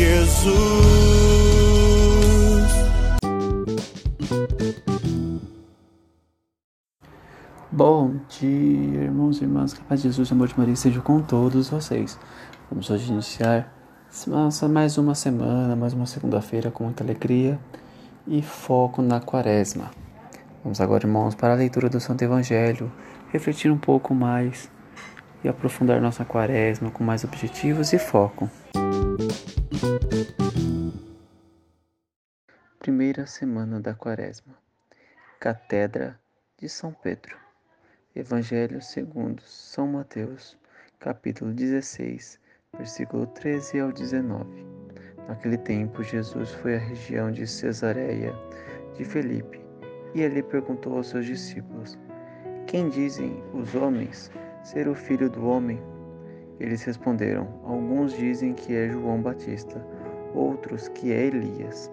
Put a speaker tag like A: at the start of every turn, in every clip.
A: Jesus.
B: Bom dia, irmãos e irmãs, que a paz de Jesus e amor de Maria seja com todos vocês. Vamos hoje iniciar nossa, mais uma semana, mais uma segunda-feira com muita alegria e foco na quaresma. Vamos agora, irmãos, para a leitura do Santo Evangelho, refletir um pouco mais e aprofundar nossa quaresma com mais objetivos e foco. Primeira semana da quaresma. Catedra de São Pedro. Evangelho segundo São Mateus, capítulo 16, versículo 13 ao 19. Naquele tempo, Jesus foi à região de Cesareia de Felipe e ali perguntou aos seus discípulos: Quem dizem os homens ser o filho do homem? Eles responderam: Alguns dizem que é João Batista, outros que é Elias,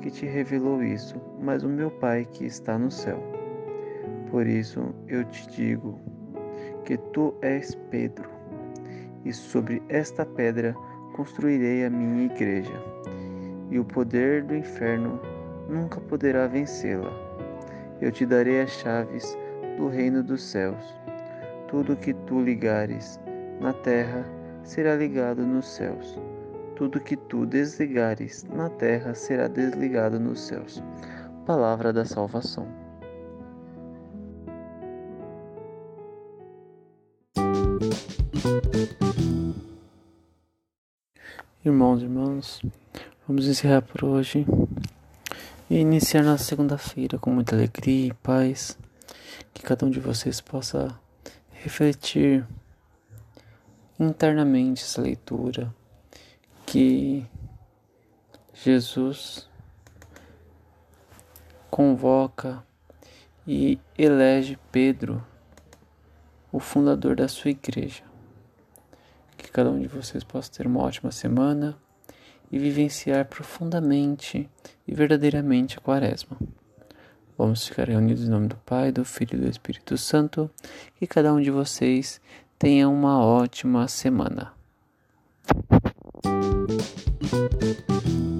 B: que te revelou isso, mas o meu Pai que está no céu. Por isso eu te digo que tu és Pedro, e sobre esta pedra construirei a minha igreja, e o poder do inferno nunca poderá vencê-la. Eu te darei as chaves do reino dos céus. Tudo que tu ligares na terra será ligado nos céus. Tudo que tu desligares na terra será desligado nos céus. Palavra da salvação. Irmãos e irmãs, vamos encerrar por hoje e iniciar nossa segunda-feira com muita alegria e paz. Que cada um de vocês possa refletir internamente essa leitura. Que Jesus convoca e elege Pedro, o fundador da sua igreja. Que cada um de vocês possa ter uma ótima semana e vivenciar profundamente e verdadeiramente a Quaresma. Vamos ficar reunidos em nome do Pai, do Filho e do Espírito Santo. Que cada um de vocês tenha uma ótima semana.
C: thank you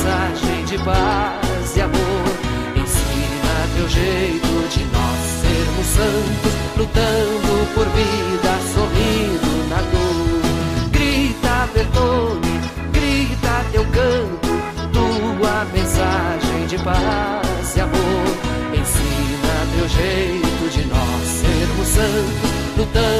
C: mensagem de paz e amor. Ensina teu jeito de nós sermos santos, lutando por vida, sorrindo na dor. Grita, Bertone, grita teu canto, tua mensagem de paz e amor. Ensina teu jeito de nós sermos santos, lutando